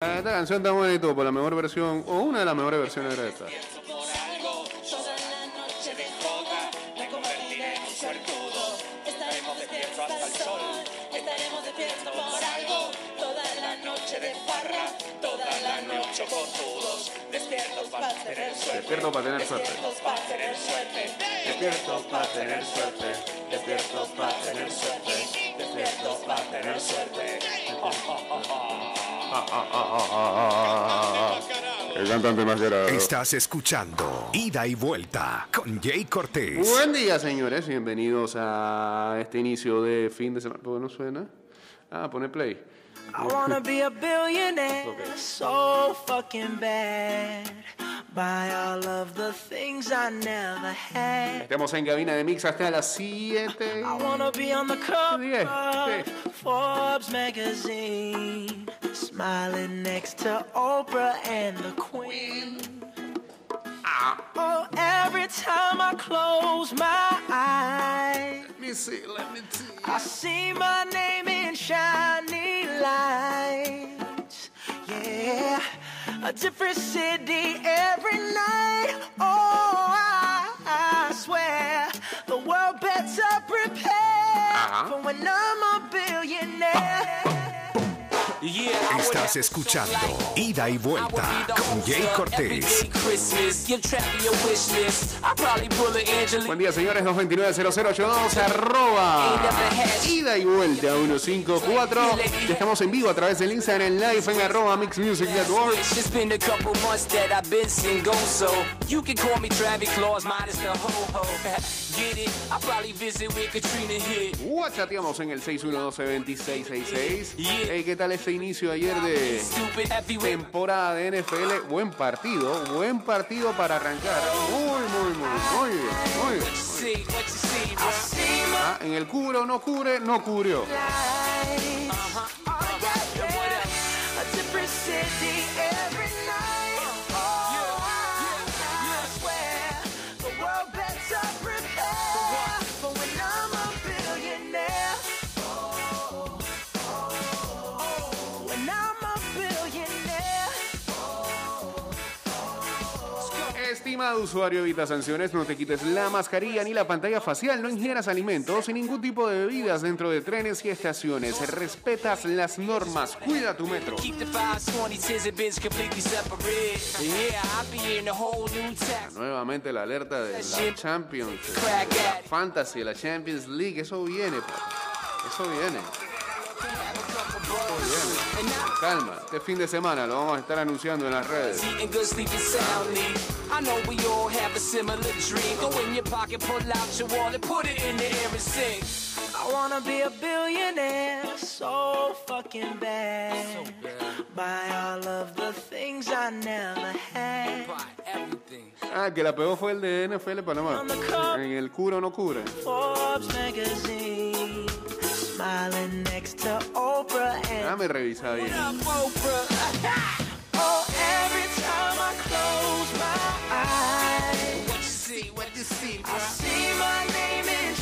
Esta canción está bonito por la mejor versión o una de las mejores versiones de esta. por algo. Toda la noche de joda me convertiré en un suertudo. Estaremos despiertos hasta el sol. Estaremos despiertos por algo. Toda la noche de farra. Toda la noche cojudos. Despiertos para tener suerte. Despierto para tener suerte. Despiertos para tener suerte. Despiertos para tener suerte. Despiertos para tener suerte. El cantante más grave. Estás escuchando Ida y Vuelta con Jay Cortés. Buen día, señores. Bienvenidos a este inicio de fin de semana. ¿Por qué no suena? Ah, pone play. I wanna be a billionaire Okay. so fucking bad. Buy all of the things I never had. Estamos en cabina de mix hasta las 7. I wanna be on the cover Yeah, of Forbes magazine, smiling next to Oprah and the Queen. Ah. Oh, every time I close my eyes. Let me see, let me see. I see my name in shiny lights. Yeah, a different city every night. Oh, I, I swear the world better prepare Uh-huh. for when I'm a billionaire. Estás escuchando Ida y Vuelta con Jay Cortés. Buen día, señores. 229-0082, arroba ida y vuelta 154. Ya estamos en vivo a través del Instagram Live en arroba Mix Music Network. Whatsappeamos en el 612-2666. Yeah. Hey, ¿Qué tal este inicio ayer de temporada de NFL? Buen partido, buen partido para arrancar. Muy, muy, muy, muy bien, muy bien. My Ah, en el cubre o no cubre, no cubrió. Oh, Estimado usuario, evita sanciones, no te quites la mascarilla ni la pantalla facial, no ingieras alimentos y ningún tipo de bebidas dentro de trenes y estaciones. Respetas las normas, cuida tu metro. Keep the 520 tens and bins completely separate. Yeah, I'll be in a whole new tax. Nuevamente la alerta de la Champions, de la. Fantasy, la Champions League, eso viene. Eso viene. Eso viene. Calma, este fin de semana lo vamos a estar anunciando en las redes. Eating good, sleeping soundly. I know we all have a similar dream. Go in your pocket, pull out your wallet, put it in the air and sing. I wanna be a billionaire so fucking bad. Buy all of the things I never had. Ah, que la pegó fue el de NFL Panamá. En el cura o no cura. And Déjame revisar bien. oh, every time I close my eyes, What you see, what you see? I see my name in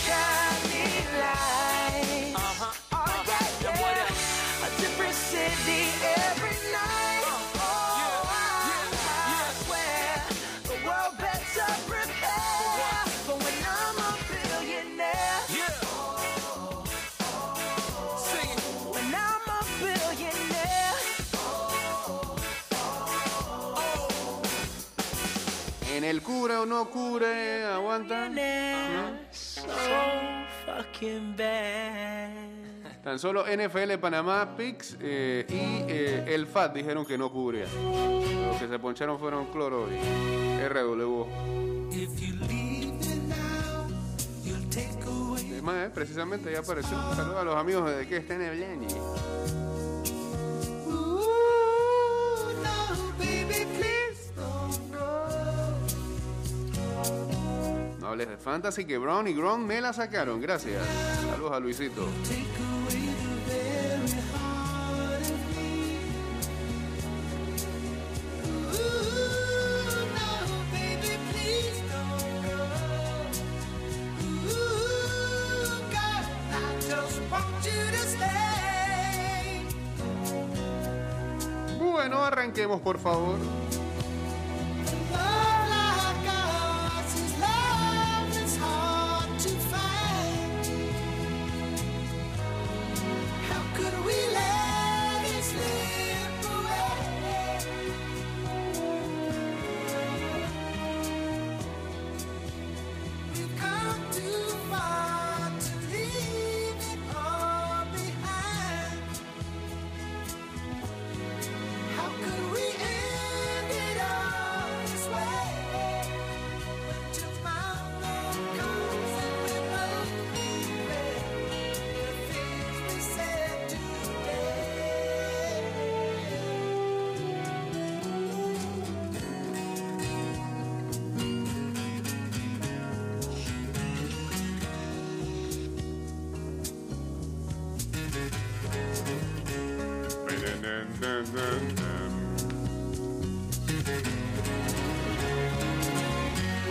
cura o no cure, aguanta. So fucking bad. Tan solo NFL Panamá, Pix eh, y eh, el FAT dijeron que no cubría. Los que se poncharon fueron Cloro y RW. Es más, eh, precisamente ya apareció. Saludos a los amigos de que estén hablando. No de fantasy que Brown y Gron me la sacaron. Gracias. Saludos a Luisito. Bueno, no arranquemos, por favor.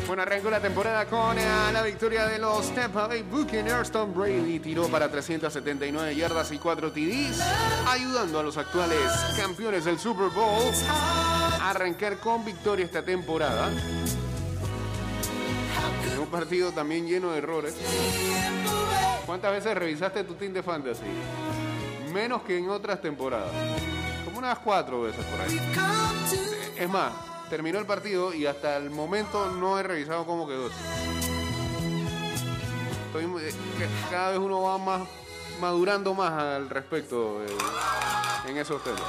Bueno, arrancó la temporada con eh, la victoria de los Tampa Bay Buccaneers. Tom Brady tiró para 379 yardas y 4 TDs, ayudando a los actuales campeones del Super Bowl a arrancar con victoria esta temporada. En un partido también lleno de errores. ¿Cuántas veces revisaste tu team de fantasy? Menos que en otras temporadas. Unas cuatro veces por ahí. Es más, terminó el partido y hasta el momento no he revisado cómo quedó. Estoy eh, cada vez uno va más madurando más al respecto eh, en esos temas.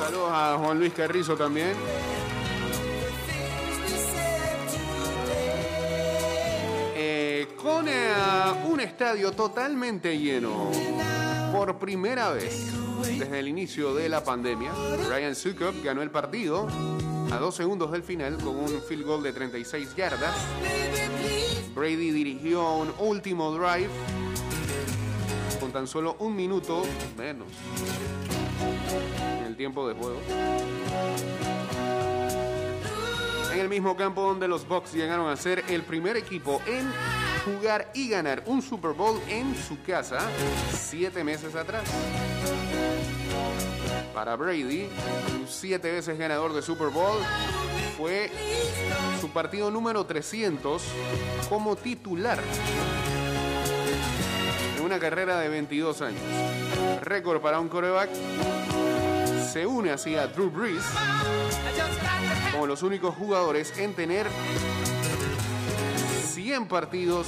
Saludos a Juan Luis Carrizo también. Eh, con un estadio totalmente lleno por primera vez desde el inicio de la pandemia. Ryan Sukup ganó el partido a dos segundos del final con un field goal de 36 yardas. Brady dirigió un último drive con tan solo un minuto menos en el tiempo de juego. En el mismo campo donde los Bucks llegaron a ser el primer equipo en jugar y ganar un Super Bowl en su casa siete meses atrás. Para Brady, siete veces ganador de Super Bowl, fue su partido número 300 como titular en una carrera de 22 años. Récord para un coreback. Se une así a Drew Brees como los únicos jugadores en tener 100 partidos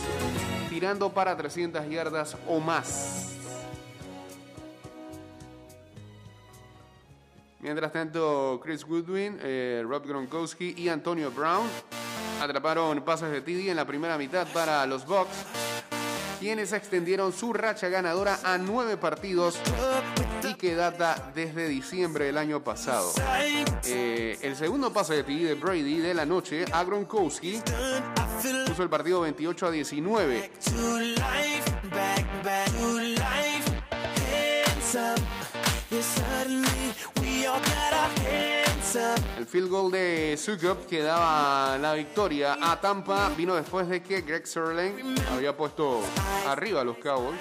tirando para 300 yardas o más. Mientras tanto, Chris Goodwin, eh, Rob Gronkowski y Antonio Brown atraparon pases de TD en la primera mitad para los Bucks, quienes extendieron su racha ganadora a nueve partidos y que data desde diciembre del año pasado. Eh, el segundo pase de TD de Brady de la noche a Gronkowski puso el partido 28 a 19. El field goal de Sukup que daba la victoria a Tampa vino después de que Greg Sirling había puesto arriba a los Cowboys.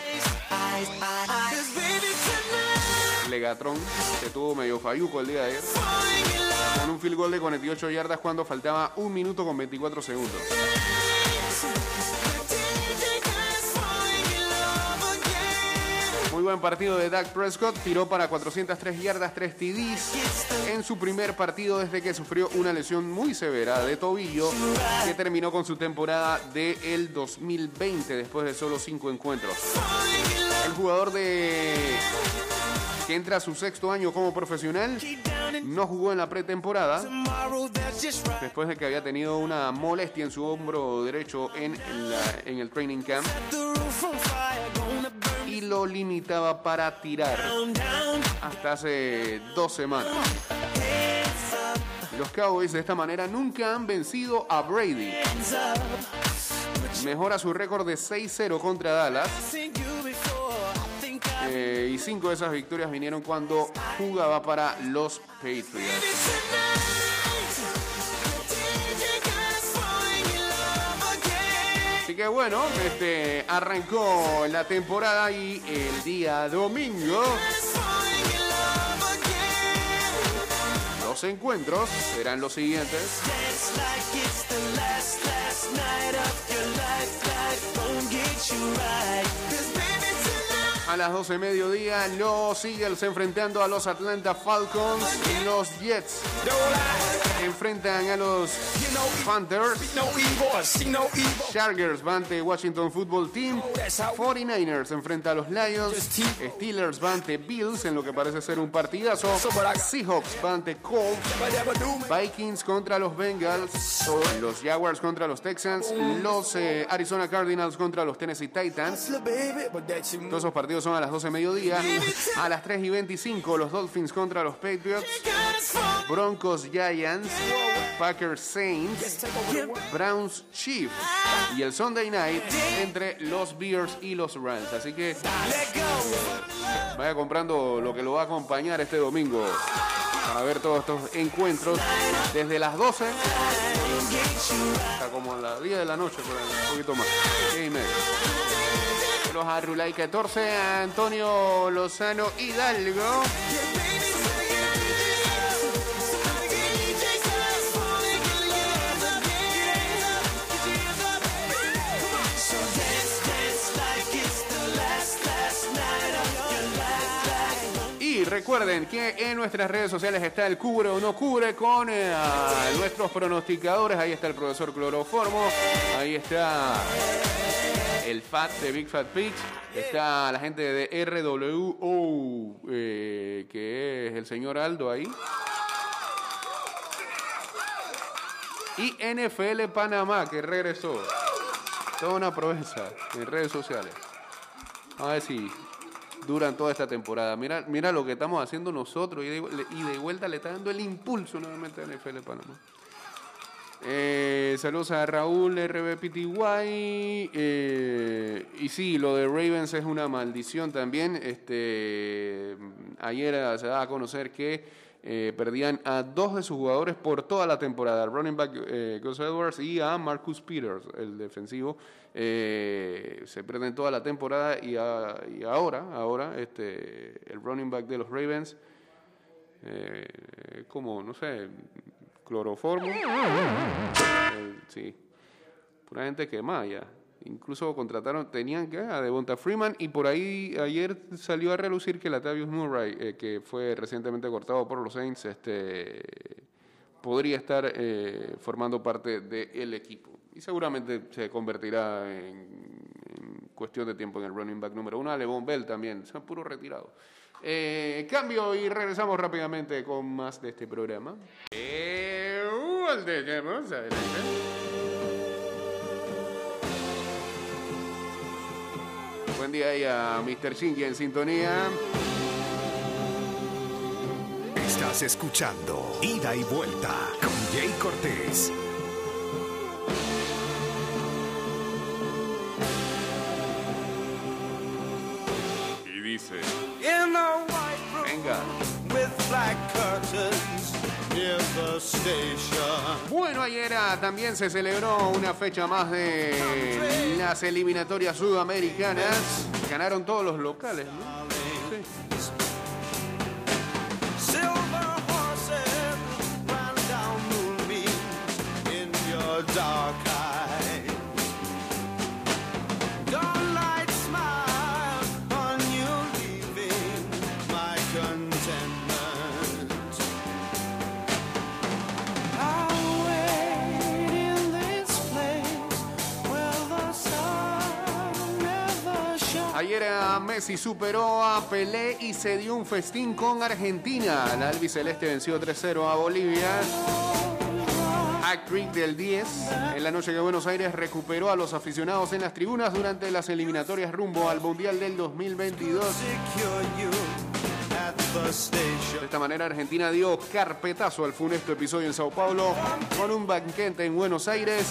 Legatron, que tuvo medio falluco el día de ayer, con un field goal de 48 yardas cuando faltaba un minuto con 24 segundos. Buen partido de Dak Prescott, tiró para 403 yardas, 3 TDs en su primer partido desde que sufrió una lesión muy severa de tobillo que terminó con su temporada del 2020 después de solo 5 encuentros. El jugador de que entra a su sexto año como profesional no jugó en la pretemporada después de que había tenido una molestia en su hombro derecho en el training camp lo limitaba para tirar hasta hace dos semanas. Los Cowboys de esta manera nunca han vencido a Brady. Mejora su récord de 6-0 contra Dallas. Eh, y cinco de esas victorias vinieron cuando jugaba para los Patriots. que bueno, este, arrancó la temporada y el día domingo los encuentros serán los siguientes. A las 12 de mediodía, los Eagles enfrentando a los Atlanta Falcons. Los Jets enfrentan a los Panthers. Chargers van ante Washington Football Team. 49ers enfrenta a los Lions. Steelers van ante Bills en lo que parece ser un partidazo. Seahawks van ante Colts. Vikings contra los Bengals. Los Jaguars contra los Texans. Los eh, Arizona Cardinals contra los Tennessee Titans. Todos esos partidos son a las 12 de mediodía. A las 3 y 25, los Dolphins contra los Patriots. Broncos Giants. Packers Saints. Browns Chiefs. Y el Sunday night entre los Bears y los Rams. Así que vaya comprando lo que lo va a acompañar este domingo para ver todos estos encuentros desde las 12 hasta como las 10 de la noche, un poquito más. 10 y media. Los Arrulay 14, Antonio Lozano Hidalgo. Y recuerden que en nuestras redes sociales está el cubre o no cubre con eh, nuestros pronosticadores. Ahí está el profesor Cloroformo. Ahí está el FAT de Big Fat Pigs. Está la gente de RWO, eh, que es el señor Aldo ahí. Y NFL Panamá, que regresó. Toda una proeza en redes sociales. A ver si duran toda esta temporada. Mira, mira lo que estamos haciendo nosotros y de, y de vuelta le está dando el impulso nuevamente a NFL Panamá. Eh, saludos a Raúl RBPTY. Eh, y sí, lo de Ravens es una maldición también. Este, ayer se daba a conocer que eh, perdían a dos de sus jugadores por toda la temporada, al running back eh, Gus Edwards y a Marcus Peters, el defensivo. Se pierden toda la temporada y, ahora, ahora este, el running back de los Ravens, como, no sé, cloroformo. Sí, pura gente quemada ya. Incluso contrataron, tenían que a Devonta Freeman y por ahí ayer salió a relucir que Latavius Murray, eh, que fue recientemente cortado por los Saints, este, podría estar eh, formando parte del equipo. Y seguramente se convertirá en, en cuestión de tiempo en el running back número uno. Levon Bell también, son puro retirado. Eh, cambio y regresamos rápidamente con más de este programa. Eh, volvemos, adelante. Buen día a Mr. Shinky en sintonía. Estás escuchando Ida y Vuelta con Jay Cortés. Bueno, ayer también se celebró una fecha más de las eliminatorias sudamericanas. Ganaron todos los locales, ¿no? Messi superó a Pelé y se dio un festín con Argentina. La albiceleste venció 3-0 a Bolivia. Hat-trick del 10. En la noche que Buenos Aires recuperó a los aficionados en las tribunas durante las eliminatorias rumbo al Mundial del 2022. secure you at the De esta manera Argentina dio carpetazo al funesto episodio en Sao Paulo con un banquete en Buenos Aires.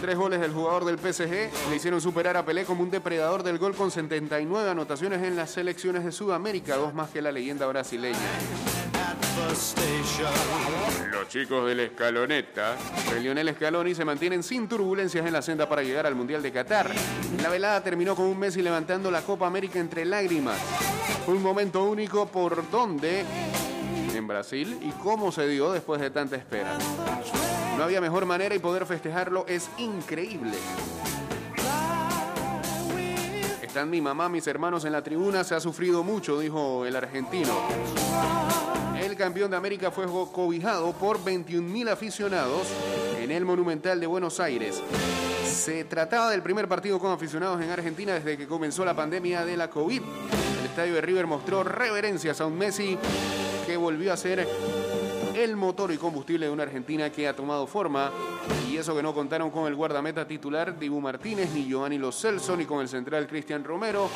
Tres goles del jugador del PSG le hicieron superar a Pelé como un depredador del gol con 79 anotaciones en las selecciones de Sudamérica, dos más que la leyenda brasileña. Los chicos de la escaloneta de Lionel Scaloni se mantienen sin turbulencias en la senda para llegar al Mundial de Qatar. La velada terminó con un Messi levantando la Copa América entre lágrimas. Un momento único por donde Brasil y cómo se dio después de tanta espera. No había mejor manera y poder festejarlo es increíble. Están mi mamá, mis hermanos en la tribuna, se ha sufrido mucho, dijo el argentino. El campeón de América fue cobijado por 21.000 aficionados en el Monumental de Buenos Aires. Se trataba del primer partido con aficionados en Argentina desde que comenzó la pandemia de la COVID. El estadio de River mostró reverencias a un Messi que volvió a ser el motor y combustible de una Argentina que ha tomado forma. Y eso que no contaron con el guardameta titular Dibu Martínez, ni Giovanni Lo Celso, ni con el central Cristian Romero.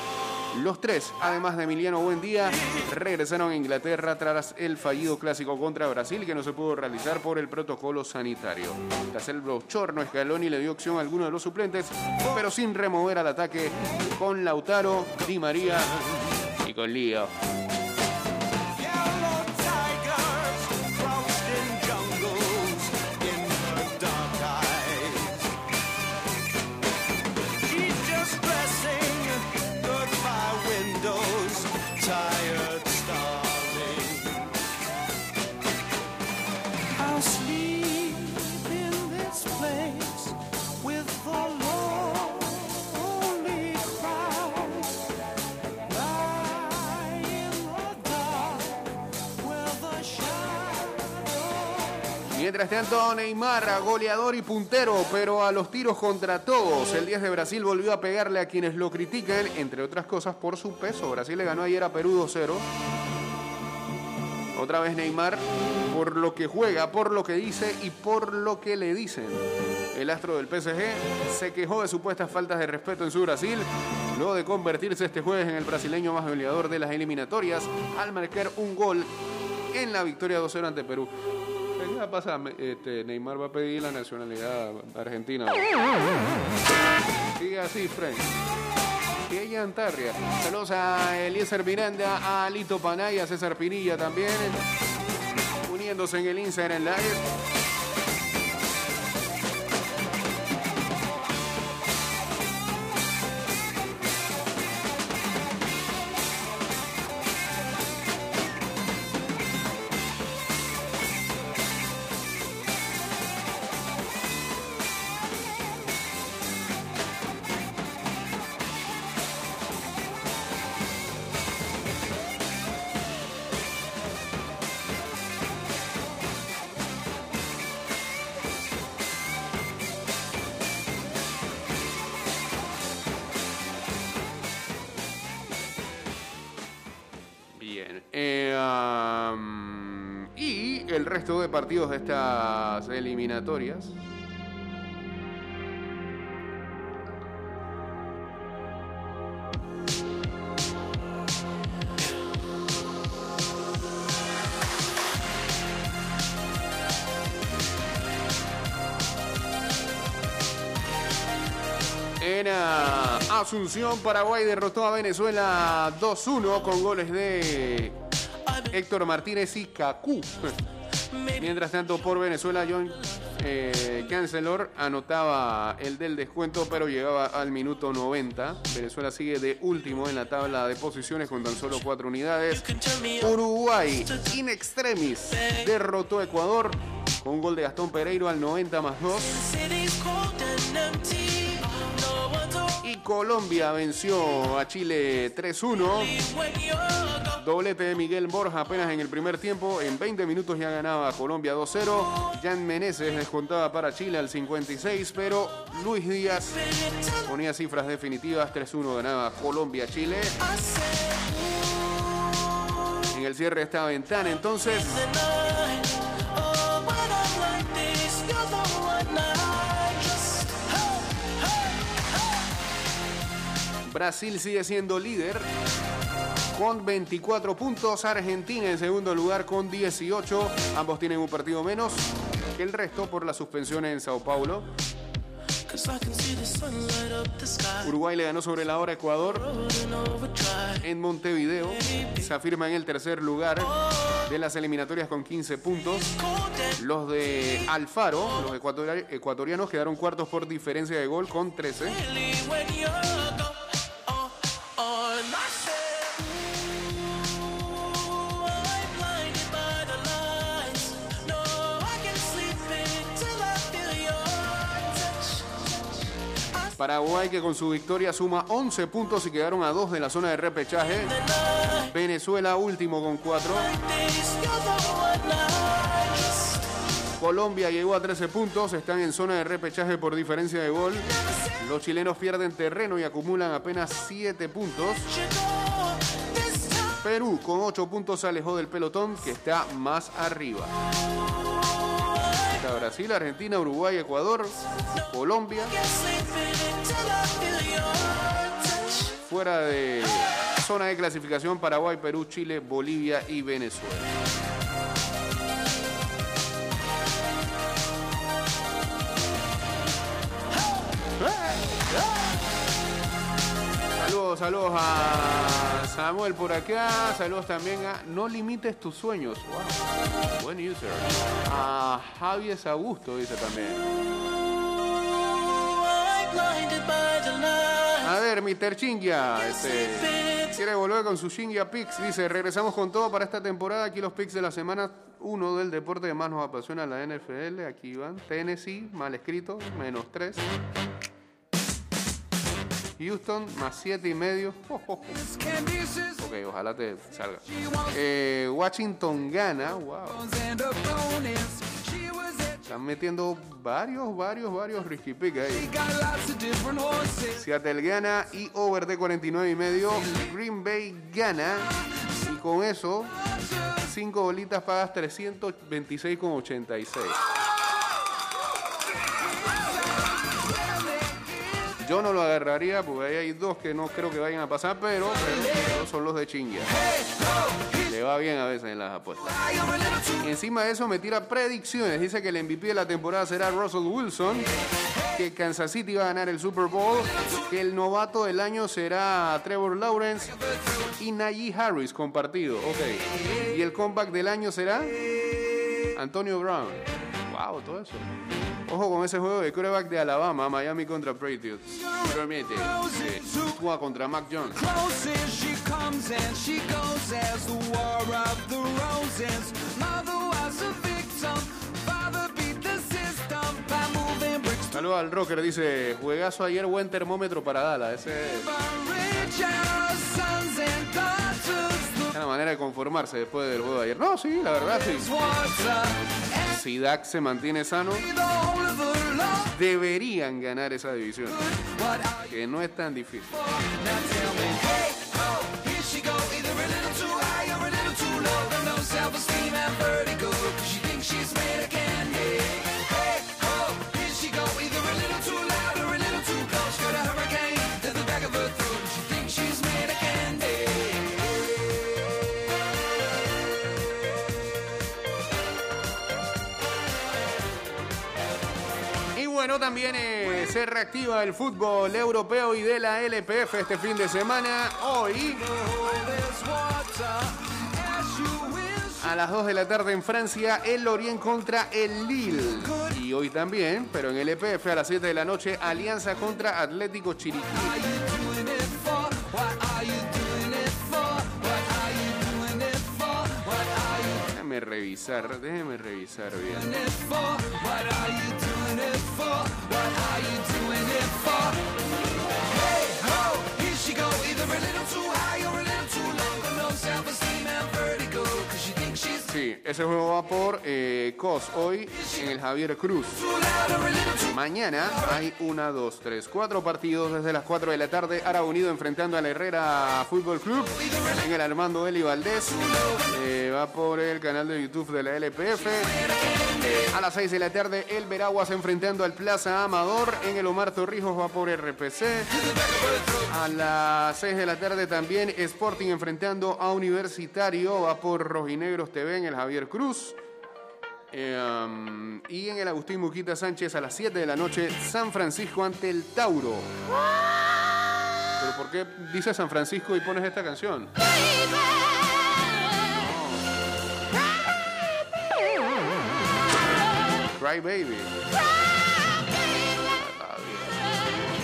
Los tres, además de Emiliano Buendía, regresaron a Inglaterra tras el fallido clásico contra Brasil que no se pudo realizar por el protocolo sanitario. Tras el bochorno, Scaloni le dio opción a alguno de los suplentes, pero sin remover al ataque con Lautaro, Di María y con Lío. Mientras tanto, Neymar, goleador y puntero, pero a los tiros contra todos. El 10 de Brasil volvió a pegarle a quienes lo critican, entre otras cosas por su peso. Brasil le ganó ayer a Perú 2-0. Otra vez Neymar, por lo que juega, por lo que dice y por lo que le dicen. El astro del PSG se quejó de supuestas faltas de respeto en su Brasil, luego de convertirse este jueves en el brasileño más goleador de las eliminatorias, al marcar un gol en la victoria 2-0 ante Perú. ¿Qué va a pasar? Este, Neymar va a pedir la nacionalidad argentina. Sigue así, Frank. Y ella Antarria. Saludos a Eliezer Miranda, a Alito Panay, a César Pinilla también. Uniéndose en el Instagram Live. El resto de partidos de estas eliminatorias. En ah, Asunción, Paraguay derrotó a Venezuela 2-1 con goles de Héctor Martínez y Cacú. Mientras tanto, por Venezuela, John eh, Cancelor anotaba el del descuento, pero llegaba al minuto 90. Venezuela sigue de último en la tabla de posiciones con tan solo cuatro unidades. Uruguay, in extremis, derrotó a Ecuador con un gol de Gastón Pereiro al 90 más 2. City's cold and empty. No one's home Y Colombia venció a Chile 3-1. Doblete de Miguel Borja apenas en el primer tiempo. En 20 minutos ya ganaba Colombia 2-0. Jan Meneses descontaba para Chile al 56, pero Luis Díaz ponía cifras definitivas. 3-1 ganaba Colombia-Chile. En el cierre de esta ventana, entonces. Brasil sigue siendo líder con 24 puntos. Argentina en segundo lugar con 18. Ambos tienen un partido menos que el resto por la suspensión en Sao Paulo. Uruguay le ganó sobre la hora a Ecuador en Montevideo. Se afirma en el tercer lugar de las eliminatorias con 15 puntos. Los de Alfaro, los ecuatori- ecuatorianos, quedaron cuartos por diferencia de gol con 13. Paraguay que con su victoria suma 11 puntos y quedaron a 2 de la zona de repechaje. Venezuela último con 4. Colombia llegó a 13 puntos, están en zona de repechaje por diferencia de gol. Los chilenos pierden terreno y acumulan apenas 7 puntos. Perú con 8 puntos se alejó del pelotón que está más arriba. Brasil, Argentina, Uruguay, Ecuador, Colombia. Fuera de zona de clasificación Paraguay, Perú, Chile, Bolivia y Venezuela. Saludos, a Samuel por acá. Saludos también a No Limites tus sueños. Wow. Buen user. A Javier Augusto dice también. A ver, Mr. Chingia, este, quiere volver con su Chingia Picks. Dice, regresamos con todo para esta temporada. Aquí los picks de la semana 1 del deporte que más nos apasiona, la NFL. Aquí van. Tennessee, mal escrito, menos 3. Houston, más 7 y medio. Ok, ojalá te salga. Eh, Washington gana. Wow. Están metiendo varios, varios, varios risky pick ahí. Seattle gana y over de 49 y medio. Green Bay gana. Y con eso, 5 bolitas pagas 326,86. Yo no lo agarraría porque ahí hay dos que no creo que vayan a pasar, pero, pero son los de chingue. Le va bien a veces en las apuestas. Y encima de eso me tira predicciones. Dice que el MVP de la temporada será Russell Wilson, que Kansas City va a ganar el Super Bowl, que el novato del año será Trevor Lawrence y Najee Harris compartido. Ok. Y el comeback del año será Antonio Brown. Wow, todo eso. Ojo con ese juego de quarterback de Alabama, Miami contra Patriots. Promete. Sí. Tua contra Mac Jones. Saludos al rocker, dice, juegazo ayer, buen termómetro para Dallas. Ese es una manera de conformarse después del juego de ayer. No, sí, la verdad sí. Si Dak se mantiene sano, deberían ganar esa división. Que no es tan difícil. También eh, se reactiva el fútbol europeo y de la LPF este fin de semana. Hoy, a las 2 de la tarde en Francia, el Lorient contra el Lille. Y hoy también, pero en el LPF a las 7 de la noche, Alianza contra Atlético Chiriquí. Déjeme revisar, déjeme revisar bien. Sí, ese juego va por eh, COS hoy en el Javier Cruz. Mañana hay una, dos, tres, cuatro partidos desde las 4 de la tarde. Ara Unido enfrentando al Herrera Fútbol Club en el Armando Eli Valdés. Eh, va por el canal de YouTube de la LPF. A las 6 de la tarde, el Veraguas enfrentando al Plaza Amador. En el Omar Torrijos va por RPC. A las 6 de la tarde también Sporting enfrentando a Universitario. Va por Rojinegros TV en el Javier Cruz. Um, y en el Agustín Muquita Sánchez a las 7 de la noche, San Francisco ante el Tauro. ¿Pero por qué dices San Francisco y pones esta canción? Cry Baby.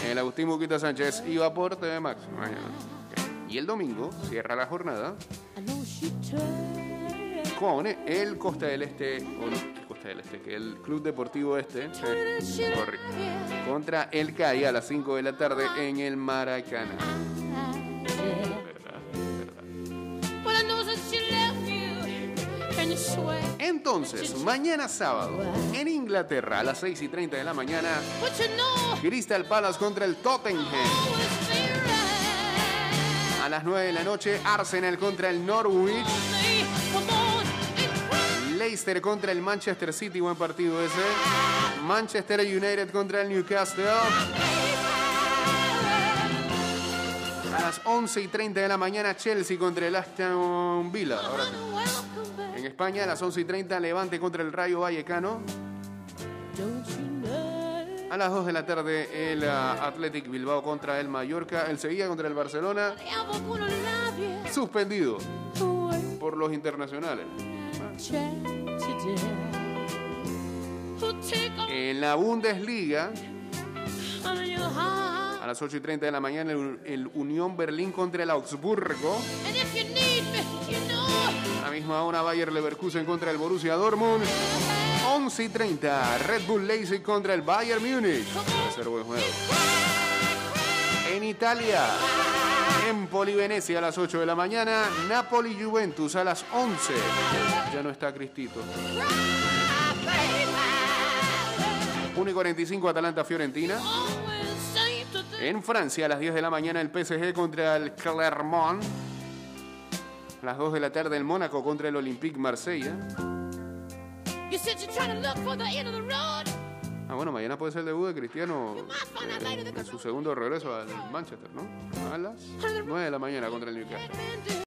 El Agustín Muquita Sánchez iba por TV Max. Y el domingo cierra la jornada con el Costa del Este, o no, el Costa del Este, que el Club Deportivo Este, corre. contra el CAI a las 5 de la tarde en el Maracaná. Entonces, mañana sábado, en Inglaterra a las 6 y 30 de la mañana, Crystal Palace contra el Tottenham. A las 9 de la noche, Arsenal contra el Norwich. Leicester contra el Manchester City, buen partido ese. Manchester United contra el Newcastle. A las 11 y 30 de la mañana, Chelsea contra el Aston Villa. Ahora. En España, a las 11 y 30, Levante contra el Rayo Vallecano. A las 2 de la tarde, el ah, Athletic Bilbao contra el Mallorca. El Sevilla contra el Barcelona. Suspendido por los internacionales. En la Bundesliga, a las 8 y 30 de la mañana, el, el Unión Berlín contra el Augsburgo. A la misma hora, Bayer Leverkusen contra el Borussia Dortmund. 11 y 30, Red Bull Leipzig contra el Bayern Múnich. Ser buen juego. Italia, Empoli Venecia a las 8 de la mañana, Napoli Juventus a las 11. Ya no está Cristito. 1 y 45, Atalanta Fiorentina. En Francia, a las 10 de la mañana, el PSG contra el Clermont. A las 2 de la tarde, el Mónaco contra el Olympique Marsella. You Ah, bueno, mañana puede ser el debut de Cristiano en su segundo regreso al Manchester, ¿no? A las 9 de la mañana contra el Newcastle.